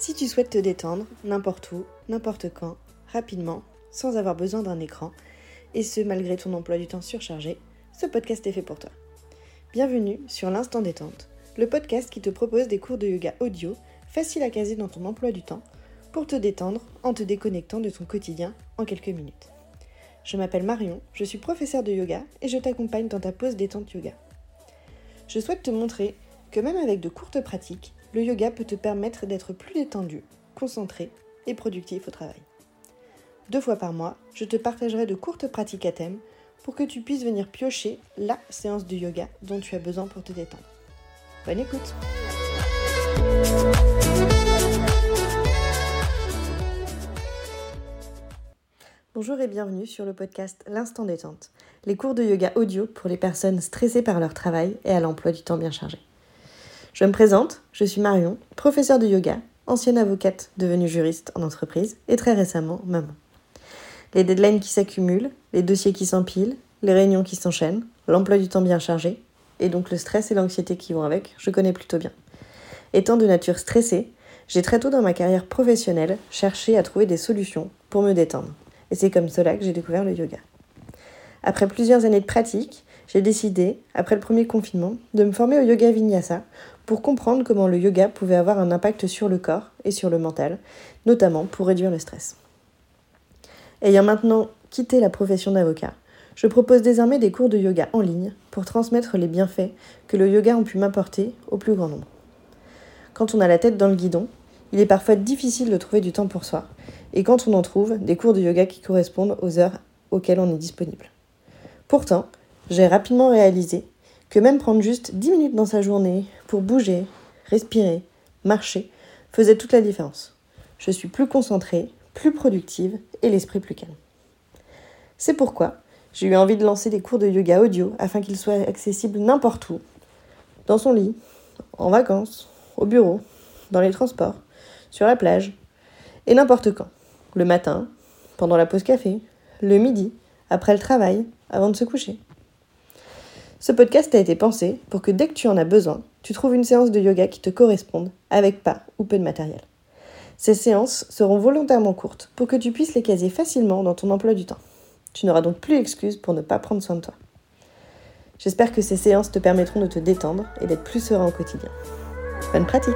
Si tu souhaites te détendre, n'importe où, n'importe quand, rapidement, sans avoir besoin d'un écran, et ce malgré ton emploi du temps surchargé, ce podcast est fait pour toi. Bienvenue sur l'Instant Détente, le podcast qui te propose des cours de yoga audio faciles à caser dans ton emploi du temps pour te détendre en te déconnectant de ton quotidien en quelques minutes. Je m'appelle Marion, je suis professeure de yoga et je t'accompagne dans ta pause détente yoga. Je souhaite te montrer que même avec de courtes pratiques, le yoga peut te permettre d'être plus détendu, concentré et productif au travail. Deux fois par mois, je te partagerai de courtes pratiques à thème pour que tu puisses venir piocher la séance de yoga dont tu as besoin pour te détendre. Bonne écoute Bonjour et bienvenue sur le podcast L'Instant Détente, les cours de yoga audio pour les personnes stressées par leur travail et à l'emploi du temps bien chargé. Je me présente, je suis Marion, professeure de yoga, ancienne avocate devenue juriste en entreprise et très récemment maman. Les deadlines qui s'accumulent, les dossiers qui s'empilent, les réunions qui s'enchaînent, l'emploi du temps bien chargé, et donc le stress et l'anxiété qui vont avec, je connais plutôt bien. Étant de nature stressée, j'ai très tôt dans ma carrière professionnelle cherché à trouver des solutions pour me détendre. Et c'est comme cela que j'ai découvert le yoga. Après plusieurs années de pratique, j'ai décidé, après le premier confinement, de me former au yoga vinyasa pour comprendre comment le yoga pouvait avoir un impact sur le corps et sur le mental, notamment pour réduire le stress. Ayant maintenant quitté la profession d'avocat, je propose désormais des cours de yoga en ligne pour transmettre les bienfaits que le yoga ont pu m'apporter au plus grand nombre. Quand on a la tête dans le guidon, il est parfois difficile de trouver du temps pour soi, et quand on en trouve, des cours de yoga qui correspondent aux heures auxquelles on est disponible. Pourtant, j'ai rapidement réalisé que même prendre juste 10 minutes dans sa journée pour bouger, respirer, marcher, faisait toute la différence. Je suis plus concentrée, plus productive et l'esprit plus calme. C'est pourquoi j'ai eu envie de lancer des cours de yoga audio afin qu'ils soient accessibles n'importe où, dans son lit, en vacances, au bureau, dans les transports, sur la plage, et n'importe quand. Le matin, pendant la pause café, le midi, après le travail, avant de se coucher. Ce podcast a été pensé pour que dès que tu en as besoin, tu trouves une séance de yoga qui te corresponde, avec pas ou peu de matériel. Ces séances seront volontairement courtes pour que tu puisses les caser facilement dans ton emploi du temps. Tu n'auras donc plus d'excuses pour ne pas prendre soin de toi. J'espère que ces séances te permettront de te détendre et d'être plus serein au quotidien. Bonne pratique